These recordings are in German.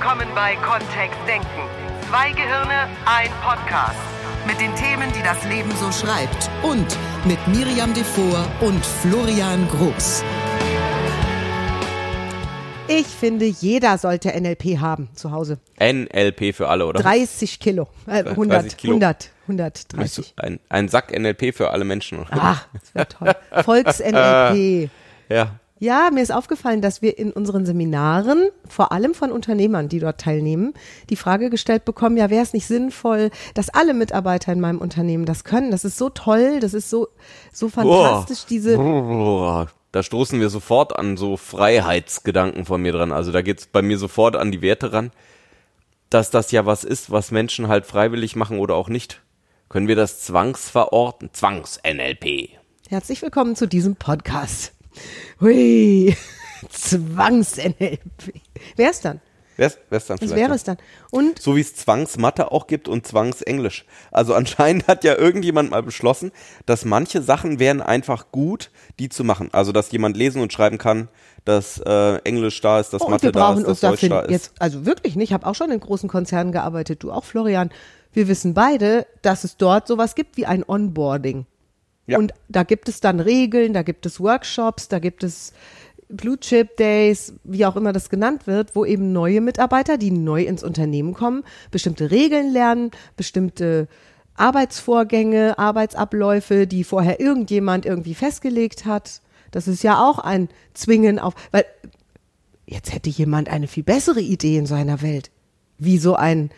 willkommen bei Kontext Denken. Zwei Gehirne, ein Podcast. Mit den Themen, die das Leben so schreibt. Und mit Miriam Devor und Florian Groß. Ich finde, jeder sollte NLP haben zu Hause. NLP für alle, oder? 30 Kilo. Äh, 100, 30 Kilo. 100, 130. Ein, ein Sack NLP für alle Menschen. oder? Ah, das wäre toll. Volks-NLP. Ja. Ja, mir ist aufgefallen, dass wir in unseren Seminaren, vor allem von Unternehmern, die dort teilnehmen, die Frage gestellt bekommen, ja, wäre es nicht sinnvoll, dass alle Mitarbeiter in meinem Unternehmen das können? Das ist so toll, das ist so, so fantastisch, diese, Boah, Da stoßen wir sofort an so Freiheitsgedanken von mir dran. Also da geht's bei mir sofort an die Werte ran, dass das ja was ist, was Menschen halt freiwillig machen oder auch nicht. Können wir das zwangsverorten? Zwangs-NLP. Herzlich willkommen zu diesem Podcast. Hui, Zwangs-NLP. Wer ist dann? Wer wär's dann vielleicht? wäre es dann? Und So wie es Zwangsmathe auch gibt und Zwangsenglisch. Also anscheinend hat ja irgendjemand mal beschlossen, dass manche Sachen wären einfach gut, die zu machen. Also dass jemand lesen und schreiben kann, dass äh, Englisch da ist, dass Oh, Mathe wir da brauchen ist, uns dass Deutsch da dafür ist. jetzt, also wirklich nicht, ich habe auch schon in großen Konzernen gearbeitet, du auch, Florian. Wir wissen beide, dass es dort sowas gibt wie ein Onboarding. Ja. Und da gibt es dann Regeln, da gibt es Workshops, da gibt es Blue Chip Days, wie auch immer das genannt wird, wo eben neue Mitarbeiter, die neu ins Unternehmen kommen, bestimmte Regeln lernen, bestimmte Arbeitsvorgänge, Arbeitsabläufe, die vorher irgendjemand irgendwie festgelegt hat. Das ist ja auch ein Zwingen auf, weil jetzt hätte jemand eine viel bessere Idee in seiner Welt, wie so ein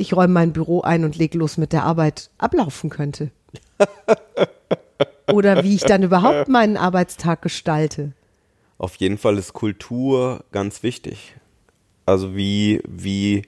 ich räume mein Büro ein und leg los mit der Arbeit ablaufen könnte. Oder wie ich dann überhaupt meinen Arbeitstag gestalte. Auf jeden Fall ist Kultur ganz wichtig. Also wie, wie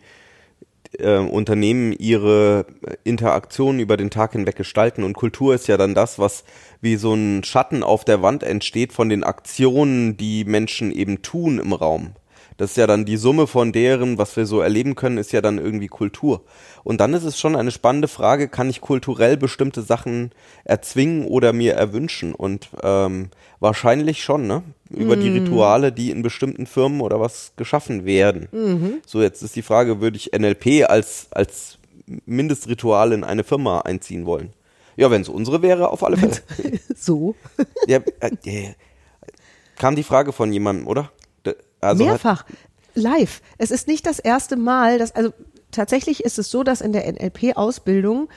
äh, Unternehmen ihre Interaktionen über den Tag hinweg gestalten. Und Kultur ist ja dann das, was wie so ein Schatten auf der Wand entsteht von den Aktionen, die Menschen eben tun im Raum. Das ist ja dann die Summe von deren, was wir so erleben können, ist ja dann irgendwie Kultur. Und dann ist es schon eine spannende Frage, kann ich kulturell bestimmte Sachen erzwingen oder mir erwünschen? Und ähm, wahrscheinlich schon, ne? Über die Rituale, die in bestimmten Firmen oder was geschaffen werden. So, jetzt ist die Frage, würde ich NLP als, als Mindestritual in eine Firma einziehen wollen? Ja, wenn es unsere wäre, auf alle Fälle. So. ja, äh, äh, kam die Frage von jemandem, oder? Also Mehrfach. Live. Es ist nicht das erste Mal, dass, also tatsächlich ist es so, dass in der NLP-Ausbildung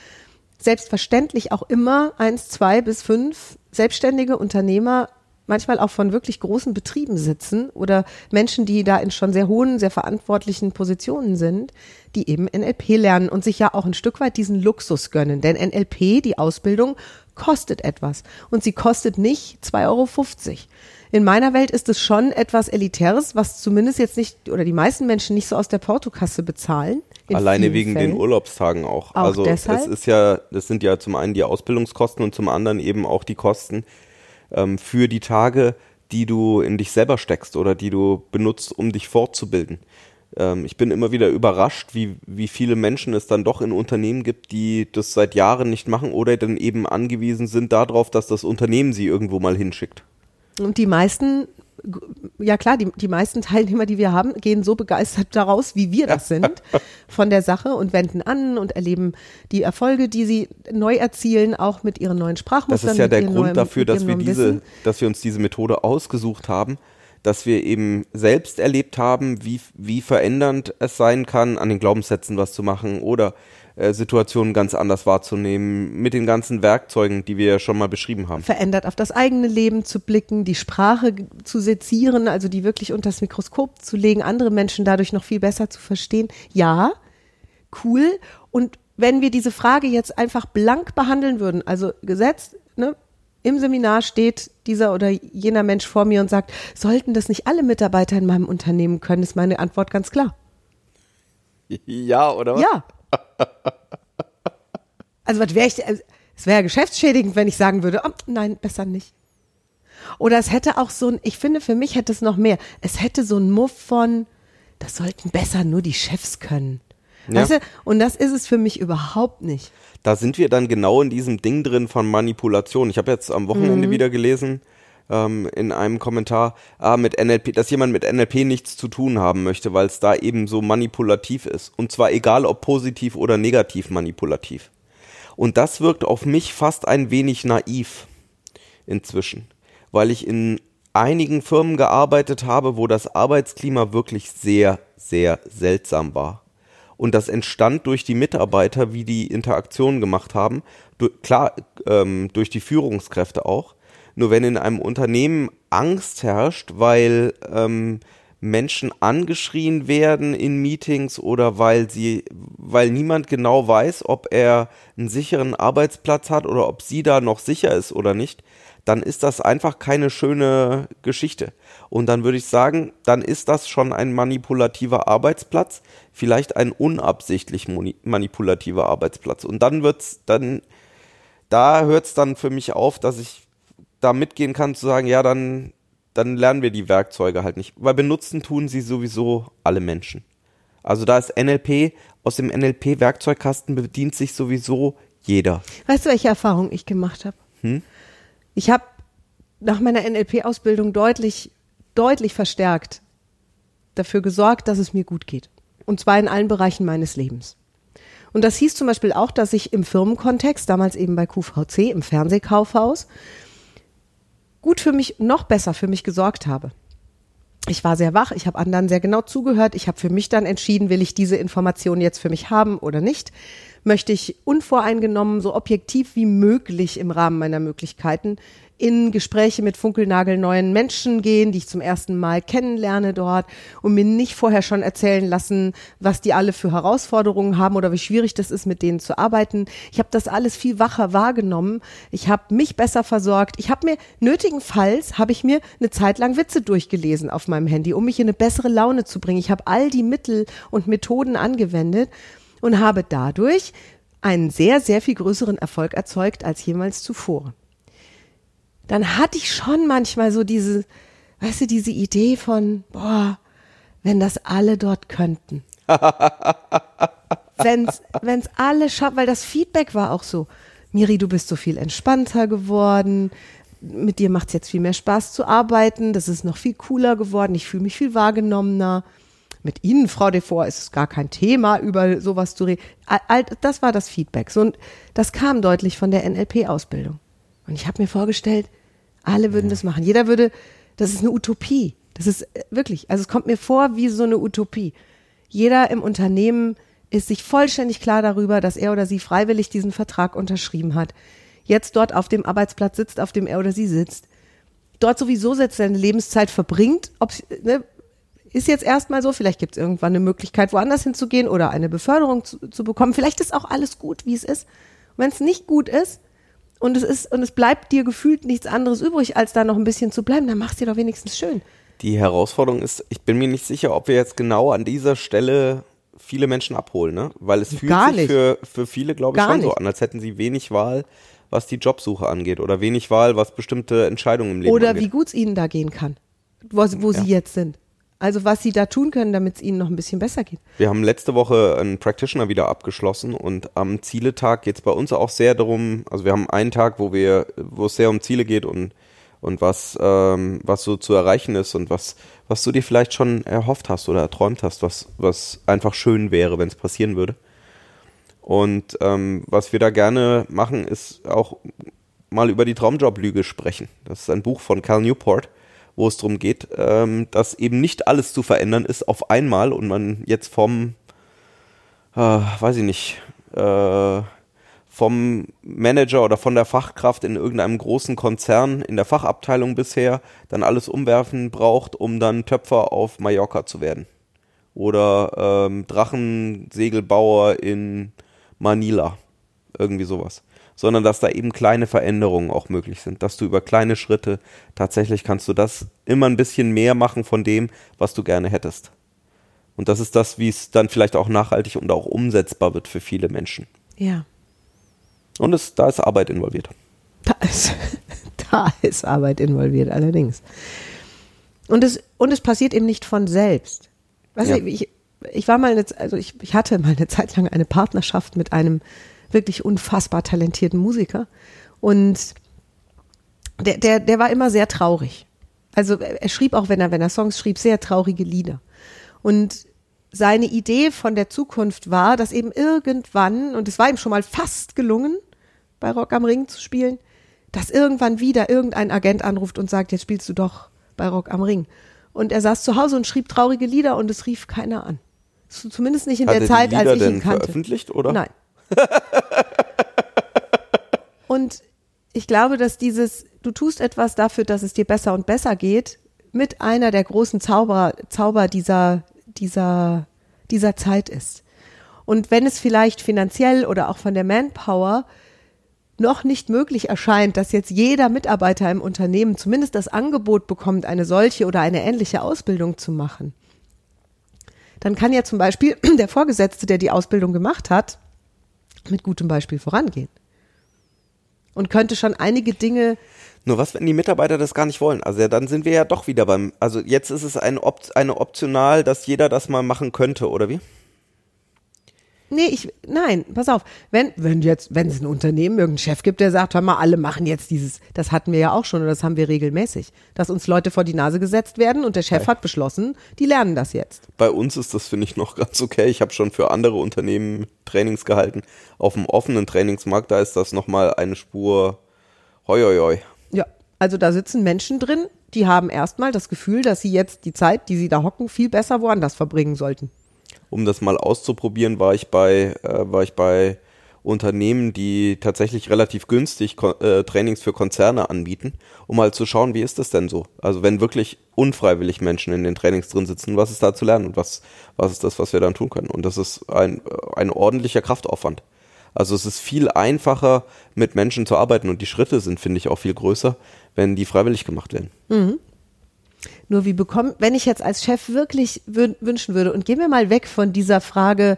selbstverständlich auch immer eins, zwei bis fünf selbstständige Unternehmer manchmal auch von wirklich großen Betrieben sitzen oder Menschen, die da in schon sehr hohen, sehr verantwortlichen Positionen sind, die eben NLP lernen und sich ja auch ein Stück weit diesen Luxus gönnen. Denn NLP, die Ausbildung, kostet etwas. Und sie kostet nicht 2,50 Euro. In meiner Welt ist es schon etwas Elitäres, was zumindest jetzt nicht, oder die meisten Menschen nicht so aus der Portokasse bezahlen. In Alleine wegen Fällen. den Urlaubstagen auch. Auch also deshalb? es ist ja, das sind ja zum einen die Ausbildungskosten und zum anderen eben auch die Kosten ähm, für die Tage, die du in dich selber steckst oder die du benutzt, um dich fortzubilden. Ähm, ich bin immer wieder überrascht, wie, wie viele Menschen es dann doch in Unternehmen gibt, die das seit Jahren nicht machen oder dann eben angewiesen sind darauf, dass das Unternehmen sie irgendwo mal hinschickt. Und die meisten, ja klar, die, die meisten Teilnehmer, die wir haben, gehen so begeistert daraus, wie wir das sind, von der Sache und wenden an und erleben die Erfolge, die sie neu erzielen, auch mit ihren neuen Das Sprachmustern. ist ja der Grund neuen- dafür, dass wir diese, Wissen. dass wir uns diese Methode ausgesucht haben, dass wir eben selbst erlebt haben, wie, wie verändernd es sein kann, an den Glaubenssätzen was zu machen oder äh, Situationen ganz anders wahrzunehmen, mit den ganzen Werkzeugen, die wir ja schon mal beschrieben haben. verändert auf das eigene Leben zu blicken, die Sprache zu sezieren, also die wirklich unter das Mikroskop zu legen, andere Menschen dadurch noch viel besser zu verstehen. Ja, cool. Und wenn wir diese Frage jetzt einfach blank behandeln würden, also gesetzt, ne, im Seminar steht dieser oder jener Mensch vor mir und sagt, sollten das nicht alle Mitarbeiter in meinem Unternehmen können, ist meine Antwort ganz klar. Ja, oder was? Ja. Also was wäre ich, also, es wäre geschäftsschädigend, wenn ich sagen würde, oh, nein, besser nicht. Oder es hätte auch so ein, ich finde, für mich hätte es noch mehr. Es hätte so ein Muff von, das sollten besser nur die Chefs können. Ja. Weißt du? Und das ist es für mich überhaupt nicht. Da sind wir dann genau in diesem Ding drin von Manipulation. Ich habe jetzt am Mhm. Wochenende wieder gelesen, ähm, in einem Kommentar, ah, mit NLP, dass jemand mit NLP nichts zu tun haben möchte, weil es da eben so manipulativ ist. Und zwar egal ob positiv oder negativ manipulativ. Und das wirkt auf mich fast ein wenig naiv inzwischen, weil ich in einigen Firmen gearbeitet habe, wo das Arbeitsklima wirklich sehr, sehr seltsam war. Und das entstand durch die Mitarbeiter, wie die Interaktionen gemacht haben. Du, klar, ähm, durch die Führungskräfte auch. Nur wenn in einem Unternehmen Angst herrscht, weil ähm, Menschen angeschrien werden in Meetings oder weil sie, weil niemand genau weiß, ob er einen sicheren Arbeitsplatz hat oder ob sie da noch sicher ist oder nicht, dann ist das einfach keine schöne Geschichte. Und dann würde ich sagen, dann ist das schon ein manipulativer Arbeitsplatz, vielleicht ein unabsichtlich manipulativer Arbeitsplatz. Und dann wird's dann, da hört es dann für mich auf, dass ich da mitgehen kann zu sagen, ja, dann, dann lernen wir die Werkzeuge halt nicht. Weil benutzen tun sie sowieso alle Menschen. Also da ist NLP, aus dem NLP-Werkzeugkasten bedient sich sowieso jeder. Weißt du, welche Erfahrung ich gemacht habe? Hm? Ich habe nach meiner NLP-Ausbildung deutlich, deutlich verstärkt dafür gesorgt, dass es mir gut geht. Und zwar in allen Bereichen meines Lebens. Und das hieß zum Beispiel auch, dass ich im Firmenkontext, damals eben bei QVC, im Fernsehkaufhaus, gut für mich, noch besser für mich gesorgt habe. Ich war sehr wach, ich habe anderen sehr genau zugehört, ich habe für mich dann entschieden, will ich diese Information jetzt für mich haben oder nicht möchte ich unvoreingenommen, so objektiv wie möglich im Rahmen meiner Möglichkeiten in Gespräche mit funkelnagelneuen Menschen gehen, die ich zum ersten Mal kennenlerne dort und mir nicht vorher schon erzählen lassen, was die alle für Herausforderungen haben oder wie schwierig das ist, mit denen zu arbeiten. Ich habe das alles viel wacher wahrgenommen. Ich habe mich besser versorgt. Ich habe mir nötigenfalls habe ich mir eine Zeit lang Witze durchgelesen auf meinem Handy, um mich in eine bessere Laune zu bringen. Ich habe all die Mittel und Methoden angewendet und habe dadurch einen sehr, sehr viel größeren Erfolg erzeugt als jemals zuvor. Dann hatte ich schon manchmal so diese, weißt du, diese Idee von, boah, wenn das alle dort könnten. wenn's, wenn's alle schaffen, weil das Feedback war auch so, Miri, du bist so viel entspannter geworden, mit dir macht es jetzt viel mehr Spaß zu arbeiten, das ist noch viel cooler geworden, ich fühle mich viel wahrgenommener mit Ihnen, Frau Devor, ist es gar kein Thema, über sowas zu reden. Das war das Feedback. So, und das kam deutlich von der NLP-Ausbildung. Und ich habe mir vorgestellt, alle würden ja. das machen. Jeder würde, das ist eine Utopie. Das ist äh, wirklich, also es kommt mir vor wie so eine Utopie. Jeder im Unternehmen ist sich vollständig klar darüber, dass er oder sie freiwillig diesen Vertrag unterschrieben hat. Jetzt dort auf dem Arbeitsplatz sitzt, auf dem er oder sie sitzt. Dort sowieso jetzt seine Lebenszeit verbringt, ob, ne, ist jetzt erstmal so, vielleicht gibt es irgendwann eine Möglichkeit, woanders hinzugehen oder eine Beförderung zu, zu bekommen. Vielleicht ist auch alles gut, wie es ist. Wenn es nicht gut ist und es ist und es bleibt dir gefühlt nichts anderes übrig, als da noch ein bisschen zu bleiben, dann machst du dir doch wenigstens schön. Die Herausforderung ist, ich bin mir nicht sicher, ob wir jetzt genau an dieser Stelle viele Menschen abholen, ne? Weil es fühlt Gar sich nicht. für, für viele, glaube ich, Gar schon so nicht. an, als hätten sie wenig Wahl, was die Jobsuche angeht oder wenig Wahl, was bestimmte Entscheidungen im Leben Oder angeht. wie gut es ihnen da gehen kann, wo, wo Ja. sie jetzt sind. Also was sie da tun können, damit es ihnen noch ein bisschen besser geht. Wir haben letzte Woche einen Practitioner wieder abgeschlossen und am Zieletag geht es bei uns auch sehr darum, also wir haben einen Tag, wo wir, wo es sehr um Ziele geht und, und was, ähm, was so zu erreichen ist und was, was du dir vielleicht schon erhofft hast oder erträumt hast, was, was einfach schön wäre, wenn es passieren würde. Und ähm, was wir da gerne machen, ist auch mal über die Traumjob-Lüge sprechen. Das ist ein Buch von Cal Newport, wo es darum geht, ähm, dass eben nicht alles zu verändern ist auf einmal und man jetzt vom, äh, weiß ich nicht, äh, vom Manager oder von der Fachkraft in irgendeinem großen Konzern in der Fachabteilung bisher dann alles umwerfen braucht, um dann Töpfer auf Mallorca zu werden. Oder ähm, Drachensegelbauer in Manila. Irgendwie sowas. Sondern dass da eben kleine Veränderungen auch möglich sind. Dass du über kleine Schritte tatsächlich kannst du das immer ein bisschen mehr machen von dem, was du gerne hättest. Und das ist das, wie es dann vielleicht auch nachhaltig und auch umsetzbar wird für viele Menschen. Ja. Und es, da ist Arbeit involviert. Da ist, da ist Arbeit involviert, allerdings. Und es, und es passiert eben nicht von selbst. Weißt Ja. ich, ich war mal, eine, also ich, ich hatte mal eine Zeit lang eine Partnerschaft mit einem wirklich unfassbar talentierten Musiker. Und der, der, der war immer sehr traurig. Also er schrieb auch, wenn er, wenn er Songs schrieb, sehr traurige Lieder. Und seine Idee von der Zukunft war, dass eben irgendwann, und es war ihm schon mal fast gelungen, bei Rock am Ring zu spielen, dass irgendwann wieder irgendein Agent anruft und sagt, jetzt spielst du doch bei Rock am Ring. Und er saß zu Hause und schrieb traurige Lieder und es rief keiner an. Zumindest nicht in Hat der er Zeit, als ich ihn kannte. veröffentlicht, oder? Nein. und ich glaube, dass dieses, du tust etwas dafür, dass es dir besser und besser geht, mit einer der großen Zauber, Zauber dieser, dieser, dieser Zeit ist. Und wenn es vielleicht finanziell oder auch von der Manpower noch nicht möglich erscheint, dass jetzt jeder Mitarbeiter im Unternehmen zumindest das Angebot bekommt, eine solche oder eine ähnliche Ausbildung zu machen, dann kann ja zum Beispiel der Vorgesetzte, der die Ausbildung gemacht hat, mit gutem Beispiel vorangehen. Und könnte schon einige Dinge Nur was, wenn die Mitarbeiter das gar nicht wollen? Also ja, dann sind wir ja doch wieder beim, also jetzt ist es ein Op eine optional, dass jeder das mal machen könnte, oder wie? Nee, ich, nein, pass auf. Wenn, wenn jetzt, wenn es ein Unternehmen, irgendeinen Chef gibt, der sagt, hör mal, alle machen jetzt dieses, das hatten wir ja auch schon und das haben wir regelmäßig, dass uns Leute vor die Nase gesetzt werden und der Chef hat beschlossen, die lernen das jetzt. Bei uns ist das, finde ich, noch ganz okay. Ich habe schon für andere Unternehmen Trainings gehalten. Auf dem offenen Trainingsmarkt, da ist das nochmal eine Spur hoi, hoi, hoi. Ja, also da sitzen Menschen drin, die haben erstmal das Gefühl, dass sie jetzt die Zeit, die sie da hocken, viel besser woanders verbringen sollten. Um das mal auszuprobieren, war ich bei, äh, war ich bei Unternehmen, die tatsächlich relativ günstig äh, Trainings für Konzerne anbieten, um mal zu schauen, wie ist das denn so? Also wenn wirklich unfreiwillig Menschen in den Trainings drin sitzen, was ist da zu lernen und was, was ist das, was wir dann tun können? Und das ist ein, ein ordentlicher Kraftaufwand. Also es ist viel einfacher, mit Menschen zu arbeiten und die Schritte sind, finde ich, auch viel größer, wenn die freiwillig gemacht werden. Nur wie bekommen, wenn ich jetzt als Chef wirklich wün wünschen würde, und gehen wir mal weg von dieser Frage,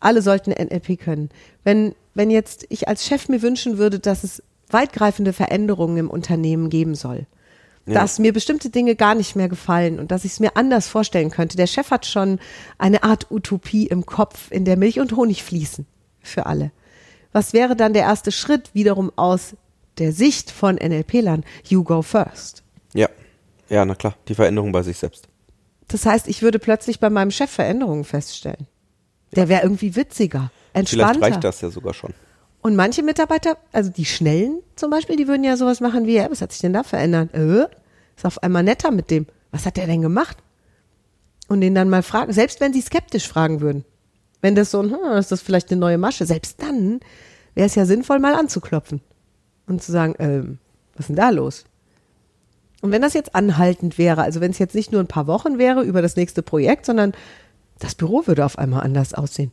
alle sollten NLP können. Wenn, wenn jetzt ich als Chef mir wünschen würde, dass es weitgreifende Veränderungen im Unternehmen geben soll, Ja. dass mir bestimmte Dinge gar nicht mehr gefallen und dass ich es mir anders vorstellen könnte. Der Chef hat schon eine Art Utopie im Kopf, in der Milch und Honig fließen für alle. Was wäre dann der erste Schritt wiederum aus der Sicht von NLP-Lern? You go first. Ja, ja, na klar, die Veränderung bei sich selbst. Das heißt, ich würde plötzlich bei meinem Chef Veränderungen feststellen. Der wäre irgendwie witziger, Vielleicht entspannter. reicht das ja sogar schon. Und manche Mitarbeiter, also die Schnellen zum Beispiel, die würden ja sowas machen wie, ja, was hat sich denn da verändert? Äh, ist auf einmal netter mit dem. Was hat der denn gemacht? Und den dann mal fragen, selbst wenn sie skeptisch fragen würden. Wenn das so, ein, hm, ist das vielleicht eine neue Masche? Selbst dann wäre es ja sinnvoll, mal anzuklopfen. Und zu sagen, ähm, was ist denn da los? Und wenn das jetzt anhaltend wäre, also wenn es jetzt nicht nur ein paar Wochen wäre über das nächste Projekt, sondern das Büro würde auf einmal anders aussehen.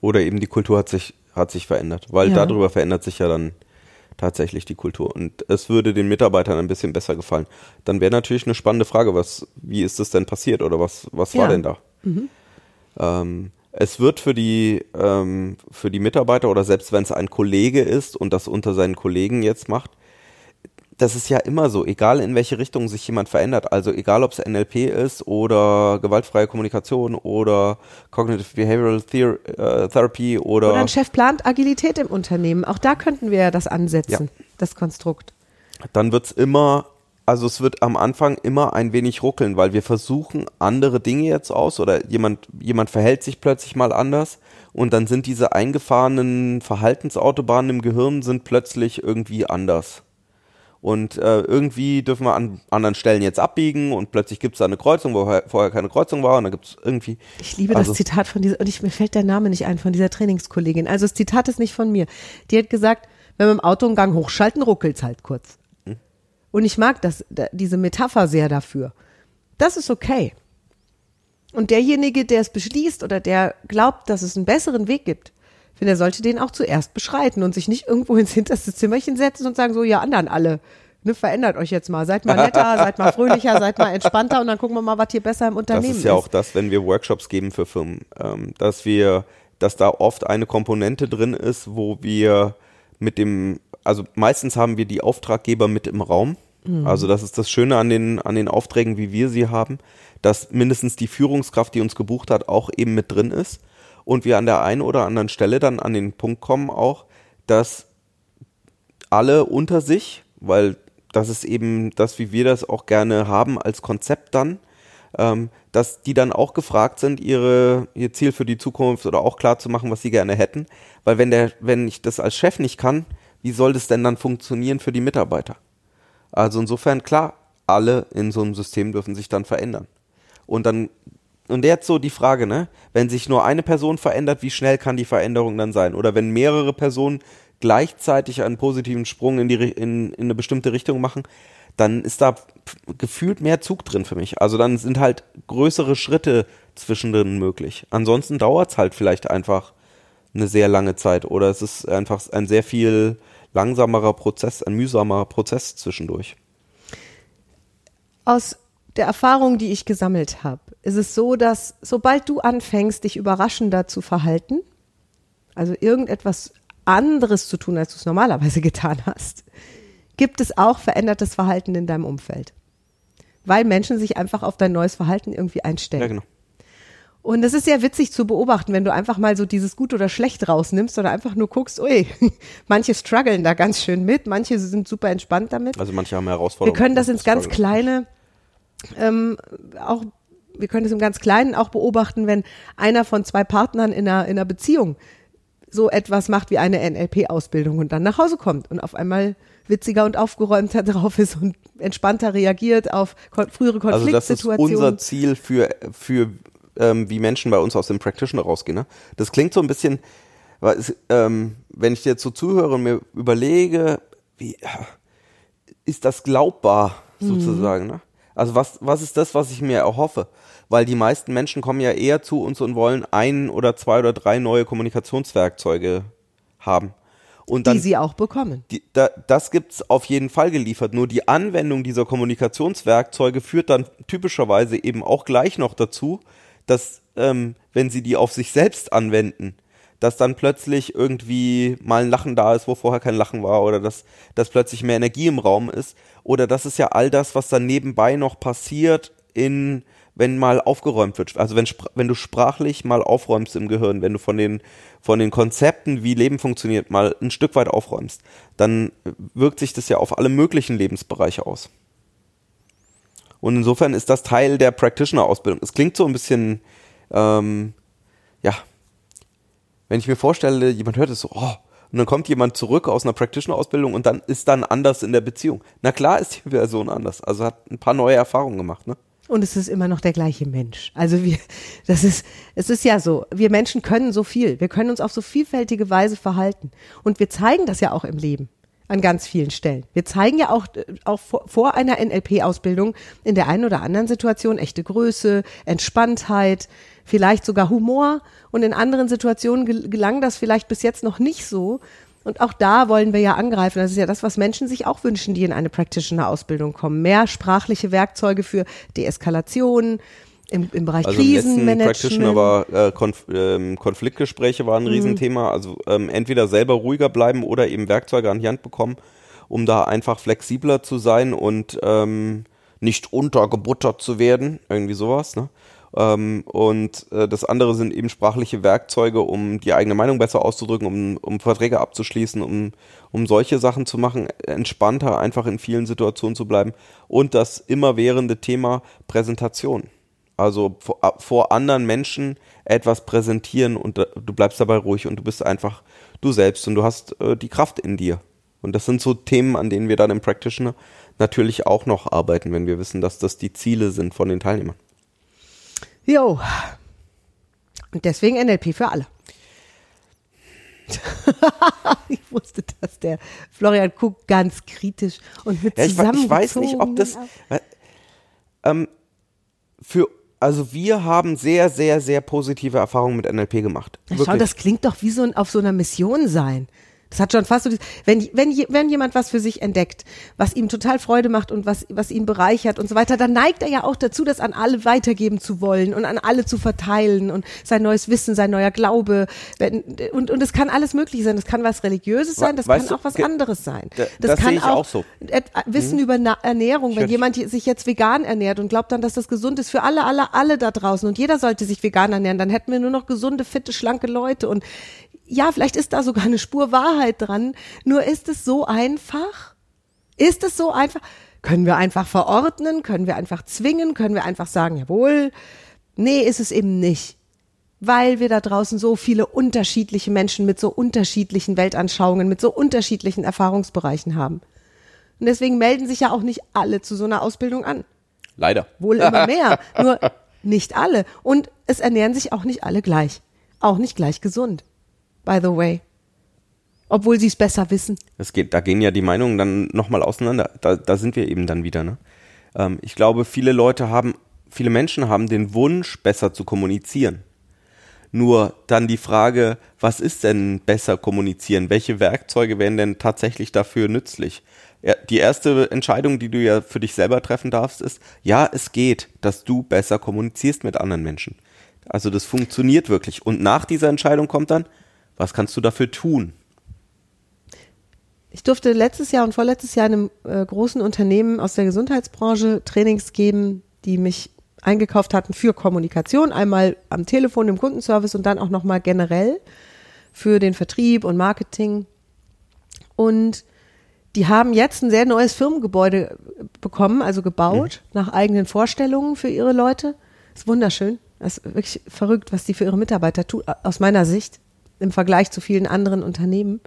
Oder eben die Kultur hat sich, hat sich verändert, weil Ja. darüber verändert sich ja dann tatsächlich die Kultur. Und es würde den Mitarbeitern ein bisschen besser gefallen. Dann wäre natürlich eine spannende Frage, was, wie ist das denn passiert oder was, was war Ja. denn da? Ähm, es wird für die, ähm, für die Mitarbeiter oder selbst wenn es ein Kollege ist und das unter seinen Kollegen jetzt macht, das ist ja immer so, egal in welche Richtung sich jemand verändert, also egal ob es NLP ist oder gewaltfreie Kommunikation oder Cognitive Behavioral Ther äh, Therapy oder, Oder ein Chef plant Agilität im Unternehmen. Auch da könnten wir ja das ansetzen, das Konstrukt. dann wird's immer, also es wird am Anfang immer ein wenig ruckeln, weil wir versuchen andere Dinge jetzt aus oder jemand, jemand verhält sich plötzlich mal anders und dann sind diese eingefahrenen Verhaltensautobahnen im Gehirn sind plötzlich irgendwie anders. Und äh, irgendwie dürfen wir an anderen Stellen jetzt abbiegen und plötzlich gibt's da eine Kreuzung, wo vorher- keine Kreuzung war und dann gibt's irgendwie. Ich liebe Also- das Zitat von dieser, und ich, mir fällt der Name nicht ein, von dieser Trainingskollegin. Also das Zitat ist nicht von mir. Die hat gesagt, wenn wir im Auto einen Gang hochschalten, ruckelt's halt kurz. Und ich mag das, da- diese Metapher sehr dafür. Das ist okay. Und derjenige, der es beschließt oder der glaubt, dass es einen besseren Weg gibt, finde, er sollte den auch zuerst beschreiten und sich nicht irgendwo ins hinterste Zimmerchen setzen und sagen, so, ja, anderen alle. Ne, verändert euch jetzt mal. Seid mal netter, seid mal fröhlicher, seid mal entspannter und dann gucken wir mal, was hier besser im Das Unternehmen ist ja auch das, wenn wir Workshops geben für Firmen, ähm, dass wir, dass da oft eine Komponente drin ist, wo wir mit dem, also meistens haben wir die Auftraggeber mit im Raum. Also das ist das Schöne an den, an den Aufträgen, wie wir sie haben, dass mindestens die Führungskraft, die uns gebucht hat, auch eben mit drin ist. Und wir an der einen oder anderen Stelle dann an den Punkt kommen auch, dass alle unter sich, weil das ist eben das, wie wir das auch gerne haben als Konzept dann, ähm, dass die dann auch gefragt sind, ihre, ihr Ziel für die Zukunft oder auch klar zu machen, was sie gerne hätten. Weil wenn der, wenn ich das als Chef nicht kann, wie soll das denn dann funktionieren für die Mitarbeiter? Also insofern, klar, alle in so einem System dürfen sich dann verändern. Und dann, und jetzt so die Frage, ne? Wenn sich nur eine Person verändert, wie schnell kann die Veränderung dann sein? Oder wenn mehrere Personen gleichzeitig einen positiven Sprung in, die, in, in eine bestimmte Richtung machen, dann ist da gefühlt mehr Zug drin für mich. Also dann sind halt größere Schritte zwischendrin möglich. Ansonsten dauert es halt vielleicht einfach eine sehr lange Zeit oder es ist einfach ein sehr viel langsamerer Prozess, ein mühsamer Prozess zwischendurch. Aus der Erfahrung, die ich gesammelt habe, ist es so, dass sobald du anfängst, dich überraschender zu verhalten, also irgendetwas anderes zu tun, als du es normalerweise getan hast, gibt es auch verändertes Verhalten in deinem Umfeld. Weil Menschen sich einfach auf dein neues Verhalten irgendwie einstellen. Ja, genau. Und es ist sehr witzig zu beobachten, wenn du einfach mal so dieses gut oder schlecht rausnimmst oder einfach nur guckst, ui, manche strugglen da ganz schön mit, manche sind super entspannt damit. Also manche haben Herausforderungen. Wir können das ins ganz kleine ähm, auch wir können das im ganz Kleinen auch beobachten, wenn einer von zwei Partnern in einer, in einer Beziehung so etwas macht wie eine NLP-Ausbildung und dann nach Hause kommt und auf einmal witziger und aufgeräumter drauf ist und entspannter reagiert auf kon frühere Konfliktsituationen. Also das ist unser Ziel für, für ähm, wie Menschen bei uns aus dem Practitioner rausgehen. Ne? Das klingt so ein bisschen, weil es, ähm, wenn ich dir jetzt so zuhöre und mir überlege, wie ist das glaubbar mhm. sozusagen? Mhm. Ne? Also was, was ist das, was ich mir erhoffe? Weil die meisten Menschen kommen ja eher zu uns und wollen ein oder zwei oder drei neue Kommunikationswerkzeuge haben. Und dann, die sie auch bekommen. Die, da, das gibt's auf jeden Fall geliefert. Nur die Anwendung dieser Kommunikationswerkzeuge führt dann typischerweise eben auch gleich noch dazu, dass ähm, wenn sie die auf sich selbst anwenden, dass dann plötzlich irgendwie mal ein Lachen da ist, wo vorher kein Lachen war, oder dass, dass plötzlich mehr Energie im Raum ist. Oder das ist ja all das, was dann nebenbei noch passiert in wenn mal aufgeräumt wird. Also wenn, wenn du sprachlich mal aufräumst im Gehirn, wenn du von den, von den Konzepten, wie Leben funktioniert, mal ein Stück weit aufräumst, dann wirkt sich das ja auf alle möglichen Lebensbereiche aus. Und insofern ist das Teil der Practitioner-Ausbildung. Es klingt so ein bisschen, ähm, ja, wenn ich mir vorstelle, jemand hört es so, oh, und dann kommt jemand zurück aus einer Practitioner-Ausbildung und dann ist dann anders in der Beziehung. Na klar ist die Person anders. Also hat ein paar neue Erfahrungen gemacht, ne? Und es ist immer noch der gleiche Mensch. Also wir, das ist, es ist ja so, wir Menschen können so viel. Wir können uns auf so vielfältige Weise verhalten. Und wir zeigen das ja auch im Leben an ganz vielen Stellen. Wir zeigen ja auch, auch vor, vor einer NLP-Ausbildung in der einen oder anderen Situation echte Größe, Entspanntheit, vielleicht sogar Humor. Und in anderen Situationen gelang das vielleicht bis jetzt noch nicht so. Und auch da wollen wir ja angreifen. Das ist ja das, was Menschen sich auch wünschen, die in eine Practitioner-Ausbildung kommen. Mehr sprachliche Werkzeuge für Deeskalation, im, im Bereich also Krisenmanagement. Im Practitioner war äh, Konf ähm, Konfliktgespräche waren ein mhm. Riesenthema. Also ähm, entweder selber ruhiger bleiben oder eben Werkzeuge an die Hand bekommen, um da einfach flexibler zu sein und ähm, nicht untergebuttert zu werden. Irgendwie sowas. Ne? Ähm, und äh, das andere sind eben sprachliche Werkzeuge, um die eigene Meinung besser auszudrücken, um, um Verträge abzuschließen, um, um solche Sachen zu machen, entspannter einfach in vielen Situationen zu bleiben. Und das immerwährende Thema Präsentation. Also vor, äh, vor anderen Menschen etwas präsentieren und äh, du bleibst dabei ruhig und du bist einfach du selbst und du hast äh, die Kraft in dir. Und das sind so Themen, an denen wir dann im Practitioner natürlich auch noch arbeiten, wenn wir wissen, dass das die Ziele sind von den Teilnehmern. Jo. Und deswegen NLP für alle. ich wusste, dass der Florian guckt ganz kritisch und mit ja, ich, ich weiß nicht, ob das ähm, für also wir haben sehr, sehr, sehr positive Erfahrungen mit NLP gemacht. Ja, schau, das klingt doch wie so ein, auf so einer Mission sein. Das hat schon fast so, wenn, wenn, wenn jemand was für sich entdeckt, was ihm total Freude macht und was, was ihn bereichert und so weiter, dann neigt er ja auch dazu, das an alle weitergeben zu wollen und an alle zu verteilen und sein neues Wissen, sein neuer Glaube. Und, und es kann alles möglich sein. Das kann was Religiöses sein, das weißt kann auch was anderes sein. Das, das kann auch, auch so. Wissen mhm. über Ernährung, wenn jemand sich jetzt vegan ernährt und glaubt dann, dass das gesund ist für alle, alle, alle da draußen und jeder sollte sich vegan ernähren, dann hätten wir nur noch gesunde, fitte, schlanke Leute und ja, vielleicht ist da sogar eine Spur Wahrheit dran, nur ist es so einfach, Ist es so einfach? Können wir einfach verordnen? Können wir einfach zwingen? Können wir einfach sagen, jawohl? Nee, ist es eben nicht. Weil wir da draußen so viele unterschiedliche Menschen mit so unterschiedlichen Weltanschauungen, mit so unterschiedlichen Erfahrungsbereichen haben. Und deswegen melden sich ja auch nicht alle zu so einer Ausbildung an. Leider. Wohl immer mehr. Nur nicht alle. Und es ernähren sich auch nicht alle gleich. Auch nicht gleich gesund. By the way. Obwohl sie es besser wissen. Das geht, da gehen ja die Meinungen dann nochmal auseinander. Da, da sind wir eben dann wieder. Ne? Ähm, ich glaube, viele Leute haben, viele Menschen haben den Wunsch, besser zu kommunizieren. Nur dann die Frage, was ist denn besser kommunizieren? Welche Werkzeuge wären denn tatsächlich dafür nützlich? Ja, die erste Entscheidung, die du ja für dich selber treffen darfst, ist, ja, es geht, dass du besser kommunizierst mit anderen Menschen. Also das funktioniert wirklich. Und nach dieser Entscheidung kommt dann, was kannst du dafür tun? Ich durfte letztes Jahr und vorletztes Jahr einem äh, großen Unternehmen aus der Gesundheitsbranche Trainings geben, die mich eingekauft hatten für Kommunikation, einmal am Telefon im Kundenservice und dann auch nochmal generell für den Vertrieb und Marketing. Und die haben jetzt ein sehr neues Firmengebäude bekommen, also gebaut, mhm. nach eigenen Vorstellungen für ihre Leute. Ist wunderschön. Das ist wirklich verrückt, was die für ihre Mitarbeiter tun, aus meiner Sicht, im Vergleich zu vielen anderen Unternehmen.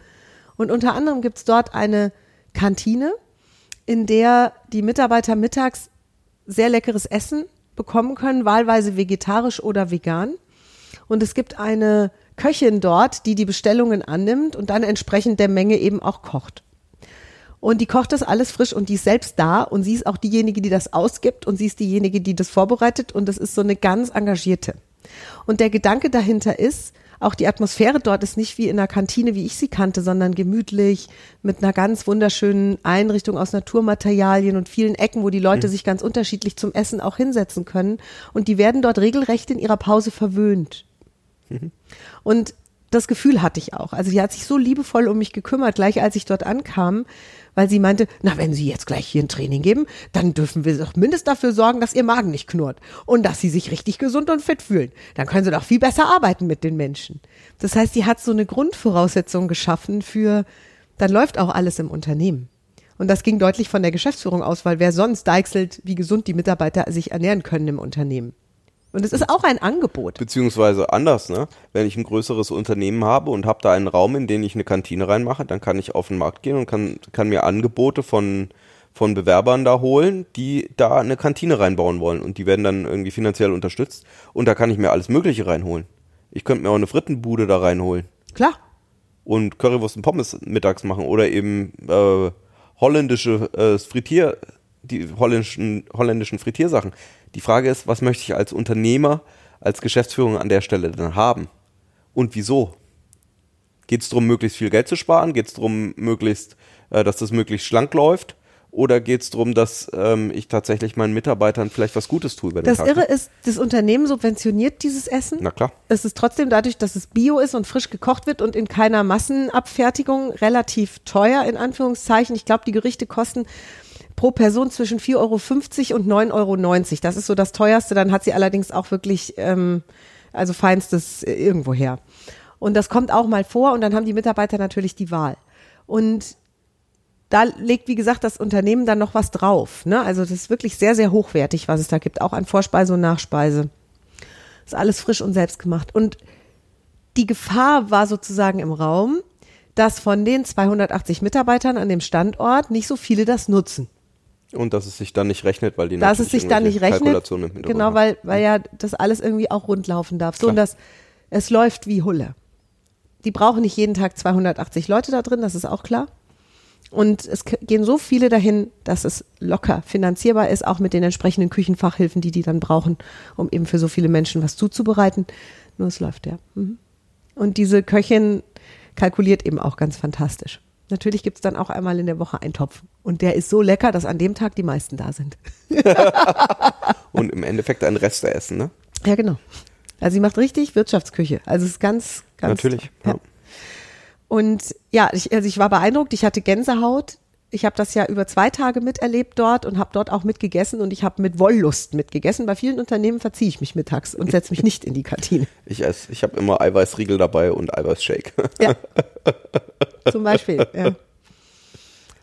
Und unter anderem gibt es dort eine Kantine, in der die Mitarbeiter mittags sehr leckeres Essen bekommen können, wahlweise vegetarisch oder vegan. Und es gibt eine Köchin dort, die die Bestellungen annimmt und dann entsprechend der Menge eben auch kocht. Und die kocht das alles frisch und die ist selbst da und sie ist auch diejenige, die das ausgibt und sie ist diejenige, die das vorbereitet und das ist so eine ganz engagierte. Und der Gedanke dahinter ist, auch die Atmosphäre dort ist nicht wie in einer Kantine, wie ich sie kannte, sondern gemütlich mit einer ganz wunderschönen Einrichtung aus Naturmaterialien und vielen Ecken, wo die Leute mhm. sich ganz unterschiedlich zum Essen auch hinsetzen können. Und die werden dort regelrecht in ihrer Pause verwöhnt. Mhm. Und das Gefühl hatte ich auch. Also die hat sich so liebevoll um mich gekümmert, gleich als ich dort ankam, weil sie meinte, na, wenn Sie jetzt gleich hier ein Training geben, dann dürfen wir doch mindestens dafür sorgen, dass Ihr Magen nicht knurrt und dass Sie sich richtig gesund und fit fühlen. Dann können Sie doch viel besser arbeiten mit den Menschen. Das heißt, sie hat so eine Grundvoraussetzung geschaffen für, dann läuft auch alles im Unternehmen. Und das ging deutlich von der Geschäftsführung aus, weil wer sonst deichselt, wie gesund die Mitarbeiter sich ernähren können im Unternehmen. Und es ist auch ein Angebot. Beziehungsweise anders, ne? Wenn ich ein größeres Unternehmen habe und habe da einen Raum, in den ich eine Kantine reinmache, dann kann ich auf den Markt gehen und kann, kann mir Angebote von, von Bewerbern da holen, die da eine Kantine reinbauen wollen. Und die werden dann irgendwie finanziell unterstützt. Und da kann ich mir alles Mögliche reinholen. Ich könnte mir auch eine Frittenbude da reinholen. Klar. Und Currywurst und Pommes mittags machen. Oder eben äh, holländische äh, Frittier, die holländischen, holländischen Frittiersachen. Die Frage ist, was möchte ich als Unternehmer, als Geschäftsführung an der Stelle dann haben? Und wieso? Geht es darum, möglichst viel Geld zu sparen? Geht es darum, möglichst, äh, dass das möglichst schlank läuft? Oder geht es darum, dass ähm, ich tatsächlich meinen Mitarbeitern vielleicht was Gutes tue über den das Tag? Das Irre ist, das Unternehmen subventioniert dieses Essen. Na klar. Es ist trotzdem dadurch, dass es bio ist und frisch gekocht wird und in keiner Massenabfertigung relativ teuer, in Anführungszeichen. Ich glaube, die Gerichte kosten pro Person zwischen 4,50 Euro und 9,90 Euro. Das ist so das teuerste. Dann hat sie allerdings auch wirklich, ähm, also feinstes äh, irgendwo her. Und das kommt auch mal vor und dann haben die Mitarbeiter natürlich die Wahl. Und da legt, wie gesagt, das Unternehmen dann noch was drauf. Ne? Also das ist wirklich sehr, sehr hochwertig, was es da gibt, auch an Vorspeise und Nachspeise. Ist alles frisch und selbst gemacht. Und die Gefahr war sozusagen im Raum, dass von den 280 Mitarbeitern an dem Standort nicht so viele das nutzen. Und dass es sich dann nicht rechnet, weil die Dass es sich dann nicht rechnet. Genau, weil, weil ja das alles irgendwie auch rundlaufen darf. So, Klar. und das, es läuft wie Hulle. Die brauchen nicht jeden Tag 280 Leute da drin, das ist auch klar. Und es gehen so viele dahin, dass es locker finanzierbar ist, auch mit den entsprechenden Küchenfachhilfen, die die dann brauchen, um eben für so viele Menschen was zuzubereiten. Nur es läuft ja. Mhm. Und diese Köchin kalkuliert eben auch ganz fantastisch. Natürlich gibt es dann auch einmal in der Woche einen Topf. Und der ist so lecker, dass an dem Tag die meisten da sind. und im Endeffekt ein Rest essen, ne? Ja, genau. Also sie macht richtig Wirtschaftsküche. Also es ist ganz, ganz. Natürlich. Ja. ja. Und ja, ich, also ich war beeindruckt. Ich hatte Gänsehaut. Ich habe das ja über zwei Tage miterlebt dort und habe dort auch mitgegessen und ich habe mit Wollust mitgegessen. Bei vielen Unternehmen verziehe ich mich mittags und setze mich nicht in die Kantine. Ich esse, ich habe immer Eiweißriegel dabei und Eiweißshake. Ja. Zum Beispiel, ja.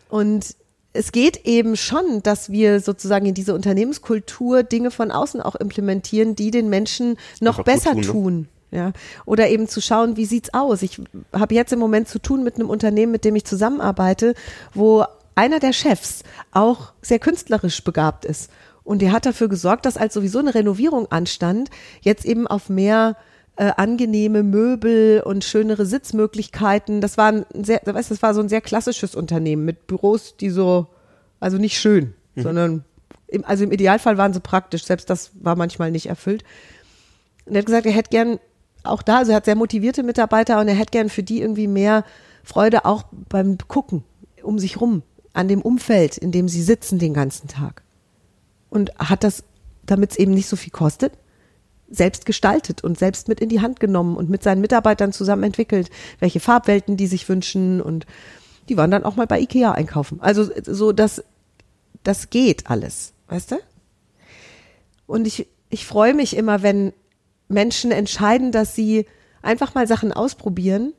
Und es geht eben schon, dass wir sozusagen in diese Unternehmenskultur Dinge von außen auch implementieren, die den Menschen noch Einfach besser tun, ne? tun. Ja, oder eben zu schauen, wie sieht's aus? Ich habe jetzt im Moment zu tun mit einem Unternehmen, mit dem ich zusammenarbeite, wo einer der Chefs auch sehr künstlerisch begabt ist. Und der hat dafür gesorgt, dass als sowieso eine Renovierung anstand, jetzt eben auf mehr äh, angenehme Möbel und schönere Sitzmöglichkeiten. Das war ein sehr, weißt, das war so ein sehr klassisches Unternehmen mit Büros, die so, also nicht schön, sondern im, also im Idealfall waren sie praktisch. Selbst das war manchmal nicht erfüllt. Und er hat gesagt, er hätte gern auch da, also er hat sehr motivierte Mitarbeiter und er hätte gern für die irgendwie mehr Freude auch beim Gucken um sich rum, an dem Umfeld, in dem sie sitzen den ganzen Tag. Und hat das, damit es eben nicht so viel kostet, selbst gestaltet und selbst mit in die Hand genommen und mit seinen Mitarbeitern zusammen entwickelt, welche Farbwelten die sich wünschen und die waren dann auch mal bei Ikea einkaufen. Also so, das, das geht alles, weißt du? Und ich, ich freue mich immer, wenn Menschen entscheiden, dass sie einfach mal Sachen ausprobieren.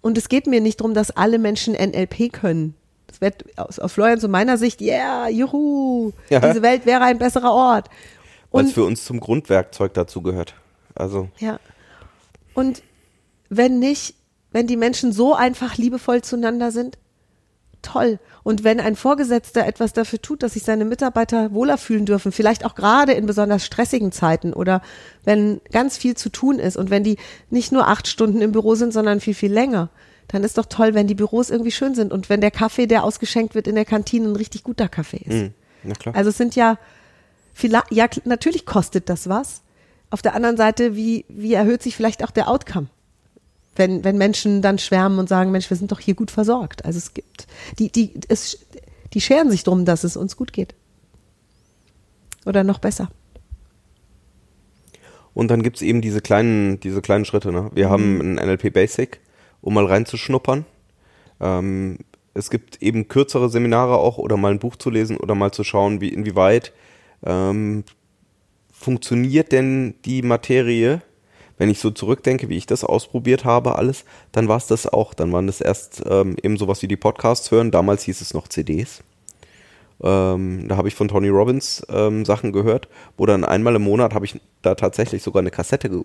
Und es geht mir nicht darum, dass alle Menschen NLP können. Das wird aus, aus Florians und meiner Sicht, yeah, juhu, Ja. diese Welt wäre ein besserer Ort. Weil es für uns zum Grundwerkzeug dazu gehört. Also, ja. Und wenn nicht, wenn die Menschen so einfach liebevoll zueinander sind, toll. Und wenn ein Vorgesetzter etwas dafür tut, dass sich seine Mitarbeiter wohler fühlen dürfen, vielleicht auch gerade in besonders stressigen Zeiten oder wenn ganz viel zu tun ist und wenn die nicht nur acht Stunden im Büro sind, sondern viel, viel länger, dann ist doch toll, wenn die Büros irgendwie schön sind und wenn der Kaffee, der ausgeschenkt wird in der Kantine, ein richtig guter Kaffee ist. hm, klar. Also es sind ja, vielleicht, ja, natürlich kostet das was. Auf der anderen Seite, wie, wie erhöht sich vielleicht auch der Outcome? Wenn, wenn Menschen dann schwärmen und sagen, Mensch, wir sind doch hier gut versorgt. Also es gibt, die, die, es, die scheren sich drum, dass es uns gut geht. Oder noch besser. Und dann gibt's eben diese kleinen, diese kleinen Schritte. Ne? Wir haben ein NLP Basic, um mal reinzuschnuppern. Ähm, es gibt eben kürzere Seminare auch oder mal ein Buch zu lesen oder mal zu schauen, wie inwieweit ähm, funktioniert denn die Materie. Wenn ich so zurückdenke, wie ich das ausprobiert habe, alles, dann war es das auch. Dann waren das erst ähm, eben sowas wie die Podcasts hören. Damals hieß es noch CDs. Ähm, da habe ich von Tony Robbins ähm, Sachen gehört, wo dann einmal im Monat habe ich da tatsächlich sogar eine Kassette ge-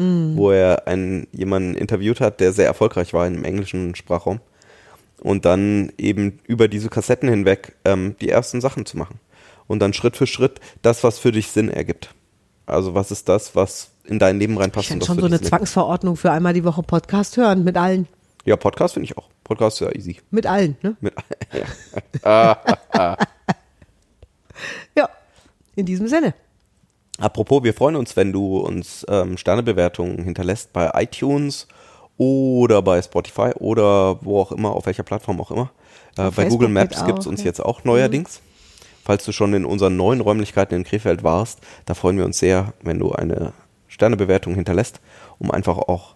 bekommen, wo er einen, jemanden interviewt hat, der sehr erfolgreich war im englischen Sprachraum. Und dann eben über diese Kassetten hinweg ähm, die ersten Sachen zu machen. Und dann Schritt für Schritt das, was für dich Sinn ergibt. Also was ist das, was in dein Leben Ich reinpasst? und was schon so eine. Zwangsverordnung für einmal die Woche Podcast hören, mit allen. Ja, Podcast finde ich auch. Podcast ist ja easy. Mit allen, ne? Mit, Ja. In diesem Sinne. Apropos, wir freuen uns, wenn du uns ähm, Sternebewertungen hinterlässt bei iTunes oder bei Spotify oder wo auch immer, auf welcher Plattform auch immer. Äh, bei Facebook Google Maps gibt's auch, uns ja. jetzt auch neuerdings. Falls du schon in unseren neuen Räumlichkeiten in Krefeld warst, da freuen wir uns sehr, wenn du eine Sternebewertung hinterlässt, um einfach auch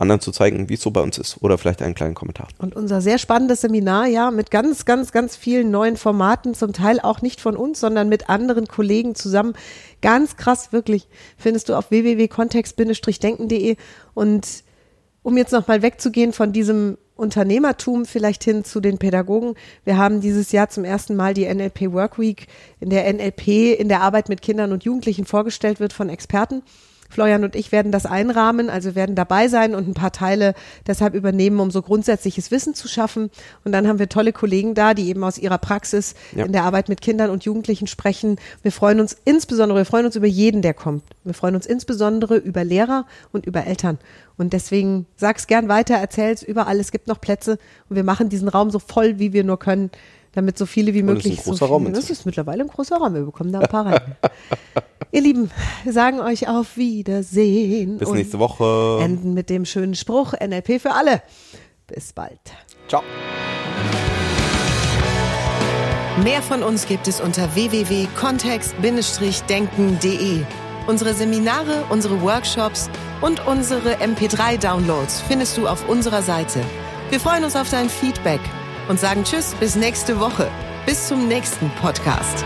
anderen zu zeigen, wie es so bei uns ist. Oder vielleicht einen kleinen Kommentar. Und unser sehr spannendes Seminar, ja, mit ganz, ganz, ganz vielen neuen Formaten, zum Teil auch nicht von uns, sondern mit anderen Kollegen zusammen. Ganz krass, wirklich, findest du auf www.kontext-denken.de. Und um jetzt nochmal wegzugehen von diesem Unternehmertum vielleicht hin zu den Pädagogen. Wir haben dieses Jahr zum ersten Mal die NLP Work Week, in der NLP in der Arbeit mit Kindern und Jugendlichen vorgestellt wird von Experten. Florian und ich werden das einrahmen, also werden dabei sein und ein paar Teile deshalb übernehmen, um so grundsätzliches Wissen zu schaffen. Und dann haben wir tolle Kollegen da, die eben aus ihrer Praxis Ja. in der Arbeit mit Kindern und Jugendlichen sprechen. Wir freuen uns insbesondere, wir freuen uns über jeden, der kommt. Wir freuen uns insbesondere über Lehrer und über Eltern. Und deswegen sag's gern weiter, erzähl's überall. Es gibt noch Plätze und wir machen diesen Raum so voll, wie wir nur können, damit so viele wie Und es ist ein möglich. großer so Raum das ist mittlerweile ein großer Raum. Wir bekommen da ein paar rein. Ihr Lieben, wir sagen euch auf Wiedersehen. Bis und nächste Woche. Enden mit dem schönen Spruch NLP für alle. Bis bald. Ciao. Mehr von uns gibt es unter www.kontext-denken.de. Unsere Seminare, unsere Workshops und unsere MP3-Downloads findest du auf unserer Seite. Wir freuen uns auf dein Feedback und sagen Tschüss bis nächste Woche. Bis zum nächsten Podcast.